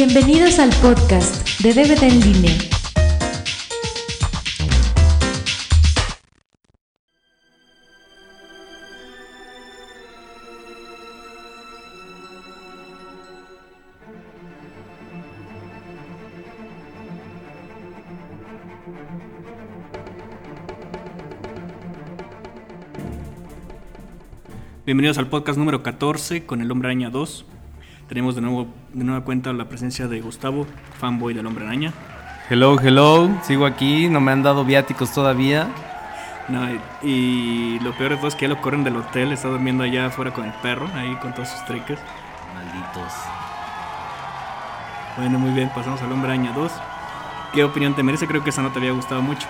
Bienvenidos al podcast de DVD en línea. Bienvenidos al podcast número 14 con el Hombre Araña 2. Tenemos de nuevo de nueva cuenta la presencia de Gustavo, fanboy del Hombre Araña. Hello, hello, sigo aquí, no me han dado viáticos todavía. No, y, lo peor de todo es que ya lo corren del hotel, está durmiendo allá afuera con el perro, ahí con todos sus triques. Malditos. Bueno, muy bien, pasamos al Hombre Araña 2. ¿Qué opinión te merece? Creo que esa no te había gustado mucho.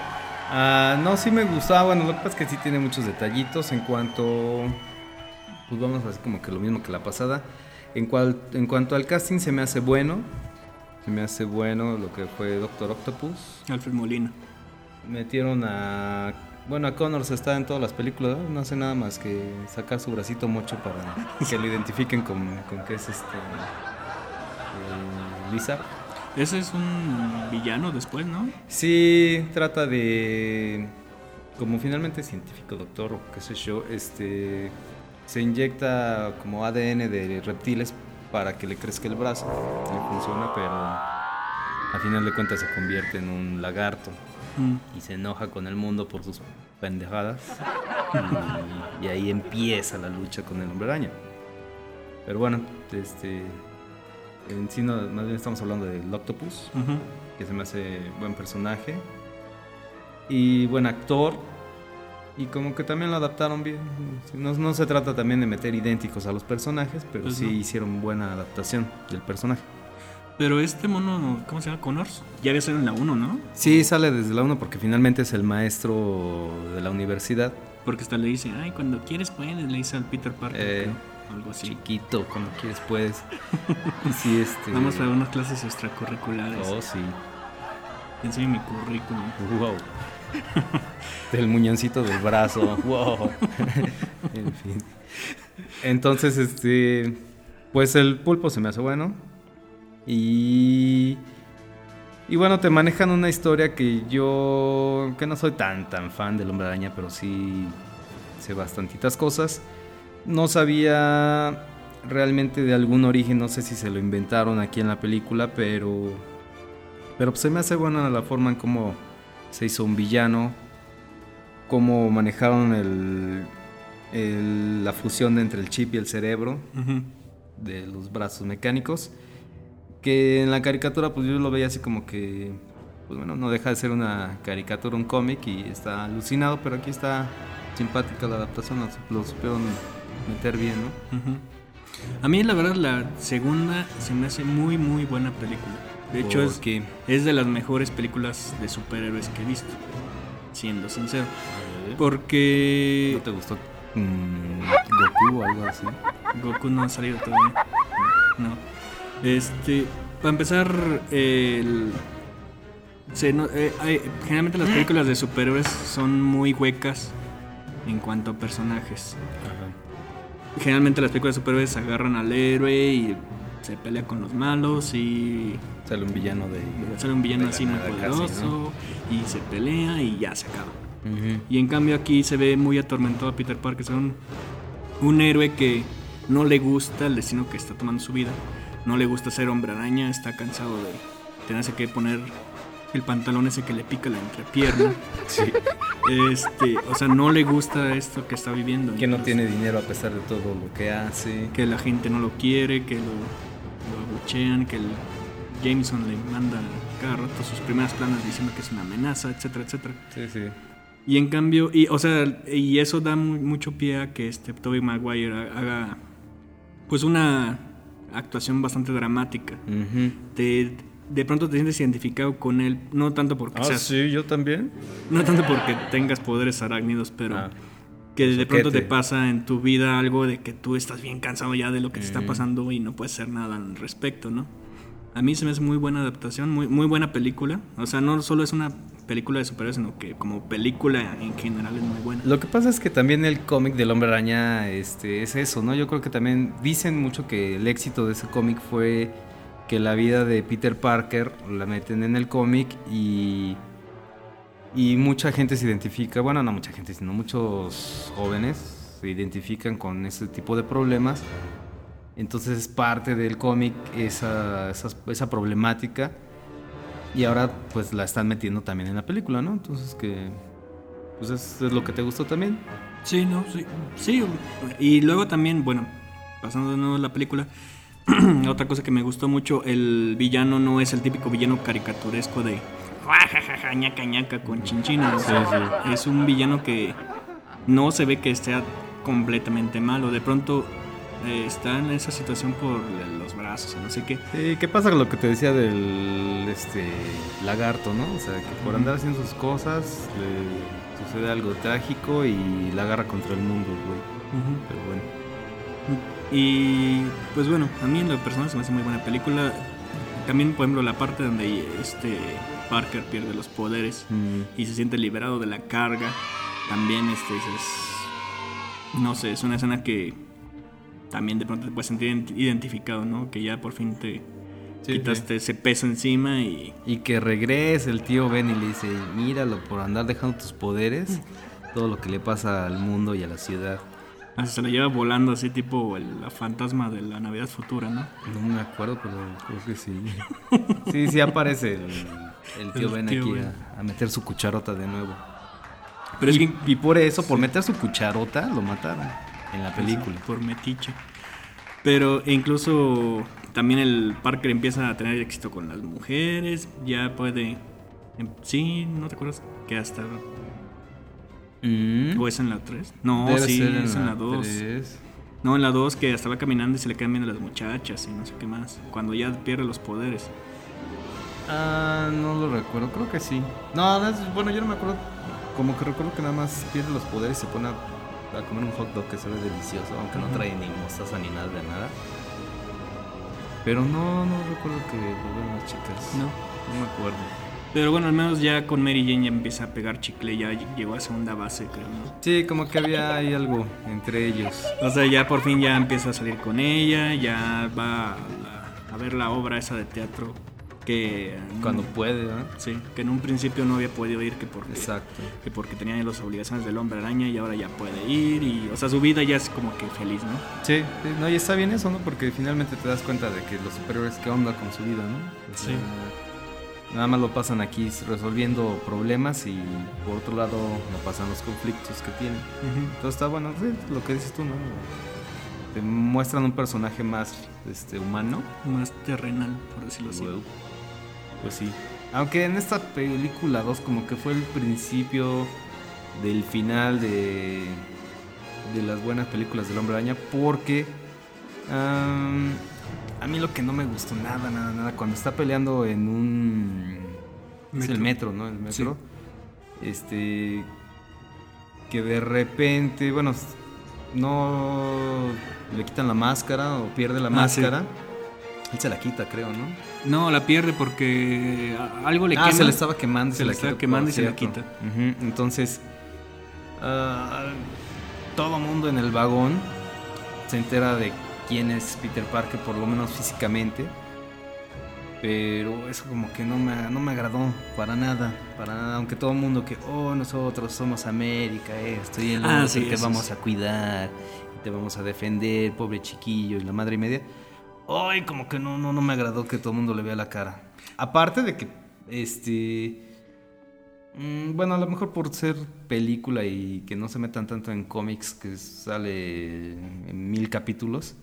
Ah, no, sí me gustaba, bueno, lo que pasa es que sí tiene muchos detallitos en cuanto... Pues vamos así como que lo mismo que la pasada. En, cual, en cuanto al casting se me hace bueno. Se me hace bueno lo que fue Doctor Octopus. Alfred Molina. Metieron a... Bueno, a Connors está en todas las películas, ¿no? No hace nada más que sacar su bracito mocho para que lo identifiquen con, con que es este... eh, Lizard. Ese es un villano después, ¿no? Sí, trata de. Como finalmente científico, doctor, o qué sé yo, este. Se inyecta como ADN de reptiles para que le crezca el brazo. Le funciona, pero. A final de cuentas se convierte en un lagarto. Mm. Y se enoja con el mundo por sus pendejadas. Y, y ahí empieza la lucha con el hombre araña. Pero bueno, este. En sí, no, más bien estamos hablando del Octopus que se me hace buen personaje y buen actor y como que también lo adaptaron bien no, no se trata también de meter idénticos a los personajes pero Pues sí no. hicieron buena adaptación del personaje Pero este mono, ¿cómo se llama? Connors. Ya había salido en la 1, ¿no? sí sale desde la 1 porque finalmente es el maestro de la universidad Porque hasta le dice, ay, cuando quieres puedes, le dice al Peter Parker. Eh, creo, algo así. chiquito cuando quieres puedes sí este Vamos a unas clases extracurriculares. oh sí Te enseño mi currículum. Wow. Del muñoncito del brazo. Wow. en fin. Entonces, este. Pues el pulpo se me hace bueno. Y. Y bueno, te manejan una historia que yo. que no soy tan tan fan del hombre araña, pero sí sé bastantitas cosas. No sabía realmente de algún origen, no sé si se lo inventaron aquí en la película, pero. Pero pues se me hace buena la forma en cómo se hizo un villano, cómo manejaron el, el- la fusión entre el chip y el cerebro de los brazos mecánicos. Que en la caricatura, pues yo lo veía así como que, pues bueno, no deja de ser una caricatura, un cómic y está alucinado, pero aquí está simpática la adaptación, lo, supieron meter bien, ¿no? A mí la verdad la segunda se me hace muy muy buena película. De hecho es, Porque- es de las mejores películas de superhéroes que he visto. Siendo sincero. Porque ¿No te gustó mm, Goku o algo así? Goku no ha salido todavía. No. Este, para empezar, el, se no- eh, hay- generalmente las películas de superhéroes son muy huecas en cuanto a personajes. Generalmente las películas de superhéroes agarran al héroe y se pelea con los malos y Sale un villano de... sale un villano así muy casi, poderoso ¿no? y se pelea y ya se acaba. Y en cambio aquí se ve muy atormentado a Peter Parker, es un, un héroe que no le gusta el destino que está tomando su vida, no le gusta ser hombre araña, está cansado de tenerse que poner el pantalón ese que le pica la entrepierna. Sí. Este, o sea, no le gusta esto que está viviendo. Que no tiene dinero a pesar de todo lo que hace. que la gente no lo quiere, que lo, lo abuchean, que el Jameson le manda cada rato sus primeras planas diciendo que es una amenaza, etcétera, etcétera. Sí, sí. Y en cambio, y, o sea, y eso da mu- mucho pie a que este Tobey Maguire ha- haga pues una actuación bastante dramática. Te, de pronto te sientes identificado con él, no tanto porque Ah, seas- sí, yo también. no tanto porque tengas poderes arácnidos, pero Ah, que de pronto te pasa en tu vida algo de que tú estás bien cansado ya de lo que te está Mm. pasando y no puedes hacer nada al respecto, ¿no? A mí se me hace muy buena adaptación, muy, muy buena película. O sea, no solo es una película de superhéroes, sino que como película en general es muy buena. Lo que pasa es que también el cómic del Hombre Araña este, es eso, ¿no? Yo creo que también dicen mucho que el éxito de ese cómic fue que la vida de Peter Parker la meten en el cómic y y mucha gente se identifica, bueno, no mucha gente, sino muchos jóvenes se identifican con ese tipo de problemas. Entonces es parte del cómic esa, esa, problemática y ahora pues la están metiendo también en la película, ¿no? Entonces que pues es, es lo que te gustó también. Sí, no, sí. Sí, y luego también, bueno, pasando de nuevo a la película, otra cosa que me gustó mucho, el villano no es el típico villano caricaturesco de jajaja, ñaca ñaca con chinchina. o sea, Es un villano que no se ve que esté completamente malo. De pronto eh, está en esa situación por los brazos, no sé qué. Sí, ¿qué pasa con lo que te decía del este lagarto, no? O sea, que por andar haciendo sus cosas le sucede algo trágico y la agarra contra el mundo, güey. Pero bueno. Y pues bueno, a mí en lo personal se me hace muy buena película. También, por ejemplo, la parte donde este Parker pierde los poderes Mm. y se siente liberado de la carga. También este es, no sé, es una escena que también de pronto te puedes sentir ident- identificado, ¿no? Que ya por fin te Sí, quitaste ese peso encima y Y que regrese el tío Ben y le dice, míralo por andar dejando tus poderes, todo lo que le pasa al mundo y a la ciudad. Se la lleva volando así tipo el, la fantasma de la Navidad futura, ¿no? No me acuerdo, pero creo que sí. Sí, sí aparece el, el tío Ben aquí Ben. a, a meter su cucharota de nuevo. Pero es y, que y por eso, por meter su cucharota, lo mataron en la película. Por metiche. Pero incluso también el Parker empieza a tener éxito con las mujeres, ya puede... em- Sí, ¿no te acuerdas? Que hasta... Mm. ¿O es en la 3? No, Debe sí, ser es en la 2. tres. No, en la 2 que hasta va caminando y se le quedan viendo las muchachas y no sé qué más. Cuando ya pierde los poderes. Ah, no lo recuerdo, creo que sí. No, no es- bueno, yo no me acuerdo. Como que recuerdo que nada más pierde los poderes y se pone a, a comer un hot dog que se ve delicioso, aunque no trae ni mostaza ni nada de nada. Pero no, no recuerdo que volvieron las chicas. No. No me acuerdo. Pero bueno, al menos ya con Mary Jane ya empieza a pegar chicle, ya llegó a segunda base, creo, ¿no? Sí, como que había ahí algo entre ellos. O sea, ya por fin ya empieza a salir con ella, ya va a, a ver la obra esa de teatro que... Cuando puede. Sí, que en un principio no había podido ir que porque, Exacto. que porque tenía las obligaciones del hombre araña y ahora ya puede ir y... O sea, su vida ya es como que feliz, ¿no? Sí, sí, no, y está bien eso, ¿no? Porque finalmente te das cuenta de que los superiores, ¿qué onda con su vida, no? O sea, Sí. Nada más lo pasan aquí resolviendo problemas y por otro lado no pasan los conflictos que tienen. Entonces está bueno, lo que dices tú, ¿no? Te muestran un personaje más este, humano. Más terrenal, por decirlo así. Pues sí. Aunque en esta película 2 como que fue el principio del final de, de las buenas películas del Hombre Araña porque a mí lo que no me gustó nada, nada, nada, cuando está peleando en un... Es el metro, ¿no? El metro. Este... Que de repente, bueno, no le quitan la máscara o pierde la Ah, sí. máscara. Él se la quita, creo, ¿no? No, la pierde porque algo le ah, quema. se le estaba quemando. Se le estaba quemando y se la quita. Entonces, ah, todo mundo en el vagón se entera de quién es Peter Parker, por lo menos físicamente. Pero eso como que no me, no me agradó para nada, para nada. Aunque todo el mundo que, oh, nosotros somos América, esto y el Ah, otro, sí, y te vamos sí. a cuidar, te vamos a defender, pobre chiquillo, y la madre y media. Ay, como que no, no, no me agradó que todo el mundo le vea la cara. Aparte de que, este... mm, Bueno, a lo mejor por ser película y que no se metan tanto en cómics, que sale en mil capítulos.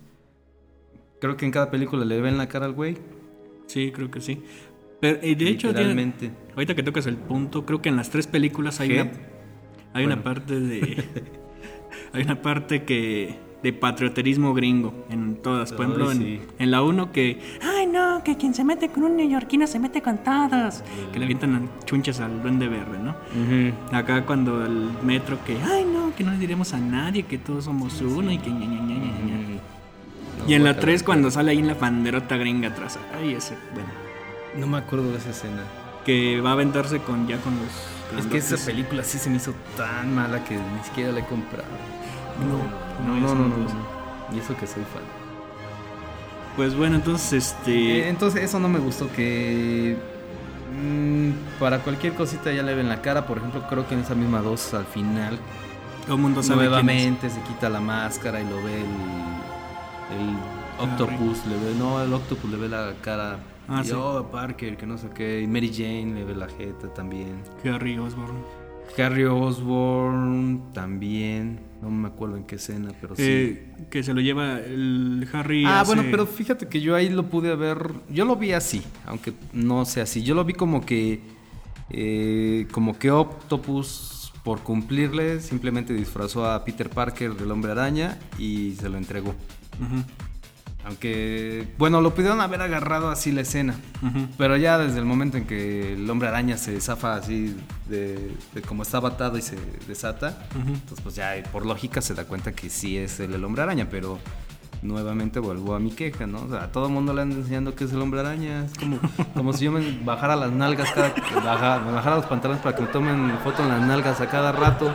Creo que en cada película le ven la cara al güey. Sí, creo que sí. Pero eh, de hecho, tiene- ahorita que tocas el punto, creo que en las tres películas hay ¿Qué? una hay Bueno. una parte de hay una parte que de patrioterismo gringo en todas. Por ejemplo, en, sí. en la 1 que ay no, que quien se mete con un neoyorquino se mete con todos, que le avientan chunchas al duende verde, ¿no? Acá cuando el metro que ay no, que no le diremos a nadie que todos somos uno y que ña, Y en la guácala. 3 cuando sale ahí en la banderota gringa atrás. Ay, ese, bueno, No me acuerdo de esa escena. que va a aventarse con ya con los Es que esa película sí se me hizo tan mala que ni siquiera la he comprado. No, no, no, no, no. Y eso que soy fan. Pues bueno, entonces Eh, este. entonces eso no me gustó que mm, para cualquier cosita ya le ven la cara. Por ejemplo, creo que en esa misma dos al final todo el mundo sabe quién es. nuevamente se quita la máscara y lo ve el, el octopus, le ve, no, el octopus le ve la cara. Ah, y sí. oh, Parker, que no sé qué. Y Mary Jane le ve la jeta también. Harry Osborn. Harry Osborn también. No me acuerdo en qué escena, pero sí. Que se lo lleva el Harry. Ah, hace- bueno, pero fíjate que yo ahí lo pude ver. Yo lo vi así, aunque no sea así. Yo lo vi como que. eh, como que Octopus, por cumplirle, simplemente disfrazó a Peter Parker del hombre araña y se lo entregó. Aunque. Bueno, lo pudieron haber agarrado así la escena. Pero ya desde el momento en que el hombre araña se zafa así de, de como estaba atado y se desata, entonces pues ya por lógica se da cuenta que sí es el hombre araña, pero nuevamente vuelvo a mi queja, ¿no? O sea, a todo mundo le andan enseñando que es el hombre araña, es como, como si yo me bajara las nalgas cada baja- me bajara los pantalones para que me tomen foto en las nalgas a cada rato.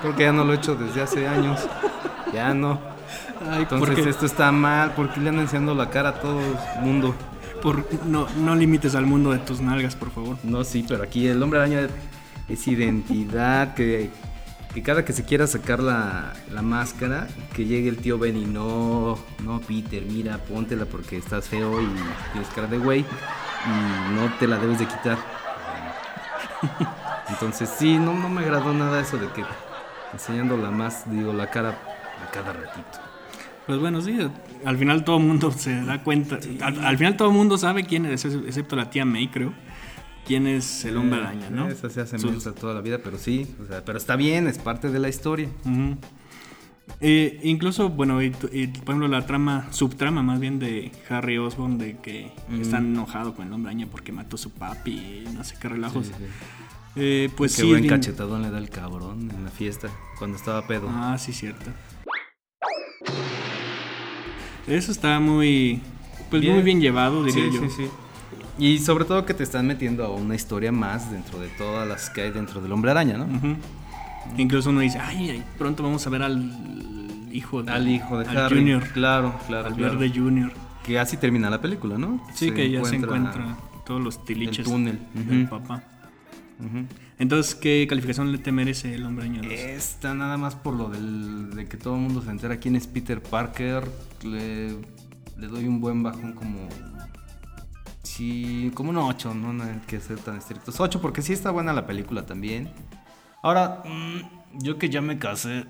Creo que ya no lo he hecho desde hace años. Ya no. Ay, ¿por Entonces qué? esto está mal, porque le andan enseñando la cara a todo el mundo. Por- no, no limites al mundo de tus nalgas, por favor. No, sí, pero aquí el hombre araña es identidad, que, que cada que se quiera sacar la, la máscara, que llegue el tío Ben y no, no, Peter, mira, póntela porque estás feo y tienes cara de güey y no te la debes de quitar. Entonces sí, no, no me agradó nada eso de que enseñando la más, digo, la cara a cada ratito. Pues bueno, sí, al final todo el mundo se da cuenta. Al, al final todo el mundo sabe quién es, excepto la tía May, creo. Quién es el hombre araña, ¿no? Esa se hace Sus- toda la vida, pero sí, o sea, pero está bien, es parte de la historia. Eh, incluso, bueno, y, y, por ejemplo, la trama, subtrama más bien de Harry Osborn, de que está enojado con el hombre araña porque mató a su papi y no sé qué relajos. Sí, sí. Eh, pues Qué sí. buen bien- cachetadón le da el cabrón en la fiesta cuando estaba pedo. Ah, sí, cierto. Eso está muy. Pues Bien. muy bien llevado, diría sí, yo. sí, sí. Y sobre todo que te están metiendo a una historia más dentro de todas las que hay dentro del hombre araña, ¿no? Incluso uno dice, ay, pronto vamos a ver al hijo de, Al hijo de al Harry. Junior, Claro, claro, al claro. verde Junior. Que así termina la película, ¿no? Sí, que ya se encuentra todos los tiliches el túnel. del papá. Entonces, ¿qué calificación le te merece el hombre araña 2? Esta nada más por lo del, de que todo el mundo se entera quién es Peter Parker. Le, le doy un buen bajón como... Sí, como un 8, no, no hay que ser tan estrictos. 8 porque sí está buena la película también. Ahora, mm, yo que ya me casé,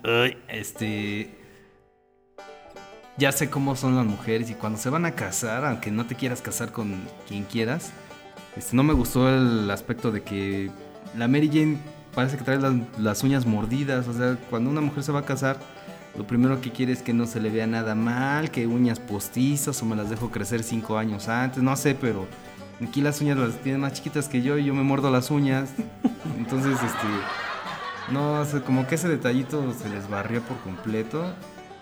este... Ya sé cómo son las mujeres y cuando se van a casar, aunque no te quieras casar con quien quieras, este, no me gustó el aspecto de que la Mary Jane parece que trae las, las uñas mordidas. O sea, cuando una mujer se va a casar, lo primero que quiere es que no se le vea nada mal, que uñas postizas o me las dejo crecer cinco años antes. No sé, pero aquí las uñas las tienen más chiquitas que yo y yo me muerdo las uñas. Entonces, este. No, o sea, como que ese detallito se les barrió por completo.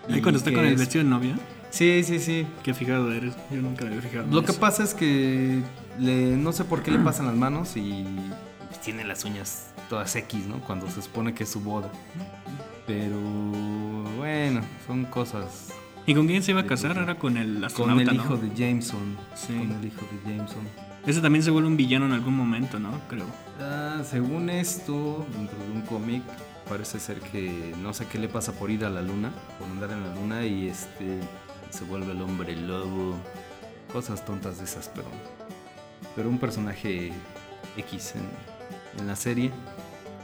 Y cuando está con el es- vestido de novia, Sí, sí, sí. qué fijado eres. Yo nunca me había fijado. en Lo que eso. pasa es que le, no sé por qué le pasan las manos y pues, tiene las uñas todas X, ¿no? Cuando se supone que es su boda. Pero bueno, son cosas. ¿Y con quién se iba a casar? Era con el Con astronauta, el ¿no? hijo de Jameson. Sí. Con el hijo de Jameson. Ese también se vuelve un villano en algún momento, ¿no? Creo. Ah, según esto, dentro de un cómic, parece ser que no sé qué le pasa por ir a la luna, por andar en la luna y este se vuelve el hombre lobo. Cosas tontas de esas, pero pero un personaje X en, en la serie.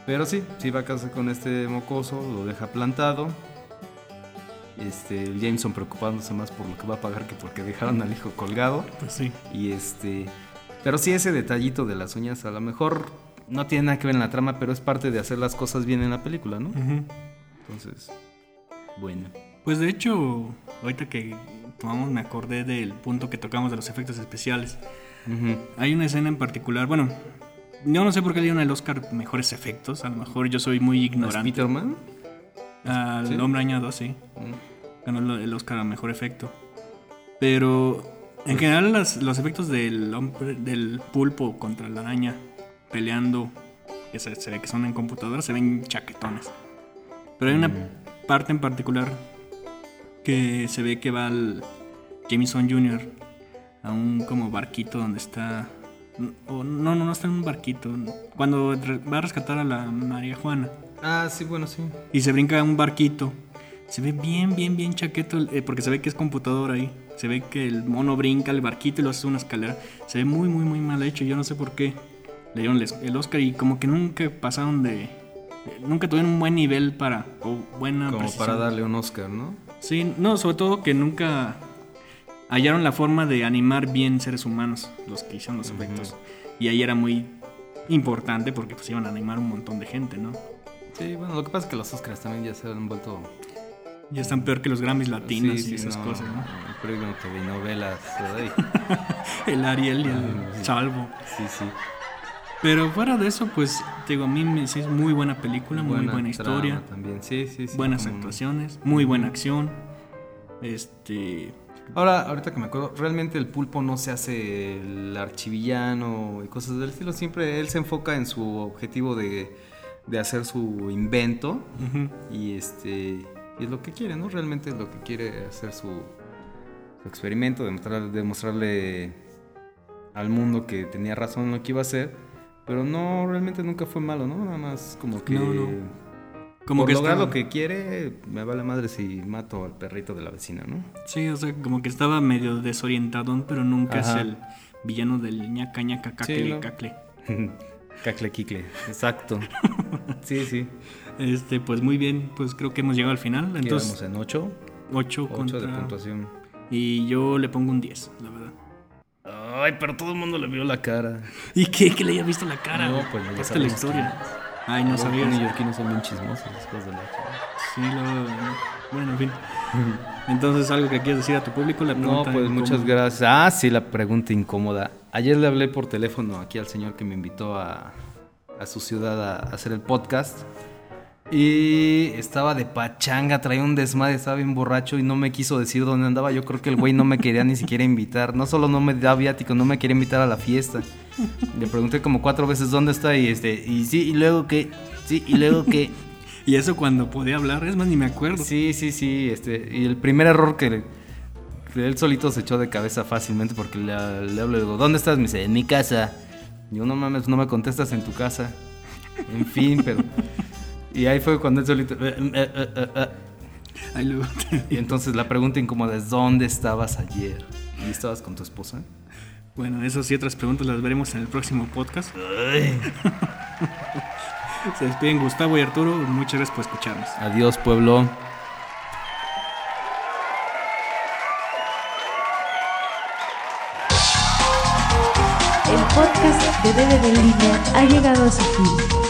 Pero sí, sí va a casar con este mocoso, lo deja plantado. Este, Jameson preocupándose más por lo que va a pagar que porque dejaron al hijo colgado. Pues sí. Y este. Pero sí, ese detallito de las uñas, a lo mejor no tiene nada que ver en la trama, pero es parte de hacer las cosas bien en la película, ¿no? Entonces, bueno. Pues de hecho, ahorita que tomamos me acordé del punto que tocamos de los efectos especiales. Hay una escena en particular, bueno, yo no sé por qué le dieron el Oscar mejores efectos, a lo mejor yo soy muy ¿Es ignorante. Peterman? Al ¿Sí? hombre añado, sí. Mm. ganó el- Oscar a mejor efecto. Pero en general las- los efectos del hombre, del pulpo contra la araña peleando, que se, se ve que son en computadora, se ven chaquetones. Pero hay una Mm. parte en particular que se ve que va al Jameson Jr. a un como barquito donde está... o no, no, no está en un barquito. Cuando va a rescatar a la María Juana. Ah, sí, bueno, sí. Y se brinca a un barquito. Se ve bien, bien, bien chaqueto, eh, porque se ve que es computadora ahí. Se ve que el mono brinca el barquito y lo hace una escalera. Se ve muy, muy, muy mal hecho. Yo no sé por qué le dieron el- Oscar y como que nunca pasaron de... Nunca tuvieron un buen nivel para... o buena Como precisión. para darle un Oscar, ¿no? Sí, no, sobre todo que nunca hallaron la forma de animar bien seres humanos, los que hicieron los efectos. Y ahí era muy importante porque pues iban a animar un montón de gente, ¿no? Sí, bueno, lo que pasa es que los Oscars también ya se han vuelto... Ya están peor que los Grammys latinos Sí, sí, y esas no, cosas, ¿no? El premio TV novelas, ¿verdad? El Ariel y el. Salvo. Sí, sí. Pero fuera de eso, pues, te digo, a mí me es muy buena película, muy buena historia, También, sí, sí, sí. buenas no. actuaciones, muy buena acción. Este. Ahora, ahorita que me acuerdo, realmente el pulpo no se hace el archivillano y cosas del estilo. Siempre él se enfoca en su objetivo de, de hacer su invento y este y es lo que quiere, ¿no? Realmente es lo que quiere hacer su, su experimento, demostrar- demostrarle al mundo que tenía razón en lo que iba a hacer. Pero no, realmente nunca fue malo, ¿no? Nada más como que... No, no. Como por que lograr estaba- lo que quiere, me vale madre si mato al perrito de la vecina, ¿no? Sí, o sea, como que estaba medio desorientadón, pero nunca Ajá. es el villano del ñaca ñaca cacle no. cacle. Cacle quicle, exacto. sí, sí. Este, pues muy bien, pues creo que hemos llegado al final. Entonces, en 8. 8 8 contra. de puntuación. Y yo le pongo un 10, la verdad. Ay, pero todo el mundo le vio la cara. ¿Y qué? Que le haya visto la cara. No, pues, ya Cuenta la historia. Ay, no Los sabías. neoyorquinos son bien chismosos después de la Sí, lo... Bueno, en fin. Entonces, ¿algo que quieres decir a tu público? La No, pregunta pues incómoda. muchas gracias. Ah, sí, la pregunta incómoda. Ayer le hablé por teléfono aquí al señor que me invitó a, a su ciudad a hacer el podcast. Y estaba de pachanga, traía un desmadre, estaba bien borracho y no me quiso decir dónde andaba. Yo creo que el güey no me quería ni siquiera invitar. No solo no me da viático, no me quería invitar a la fiesta. Le pregunté como cuatro veces dónde está y este, y sí, y luego qué, sí, y luego qué. Y eso cuando podía hablar, es más, ni me acuerdo. Sí, sí, sí. Este, y el primer error que, que él solito se echó de cabeza fácilmente porque le, le hablo y le digo, ¿dónde estás? Me dice, en mi casa. Yo, no mames, no me contestas en tu casa. En fin, pero... Y ahí fue cuando él solito... "Eh, eh, eh, eh, eh". Ahí luego te- Y entonces la pregunta incómoda es, ¿dónde estabas ayer? ¿Y estabas con tu esposa? Bueno, esas y otras preguntas las veremos en el próximo podcast. Ay. Se despiden Gustavo y Arturo. Muchas gracias por escucharnos. Adiós, pueblo. El podcast de en línea ha llegado a su fin.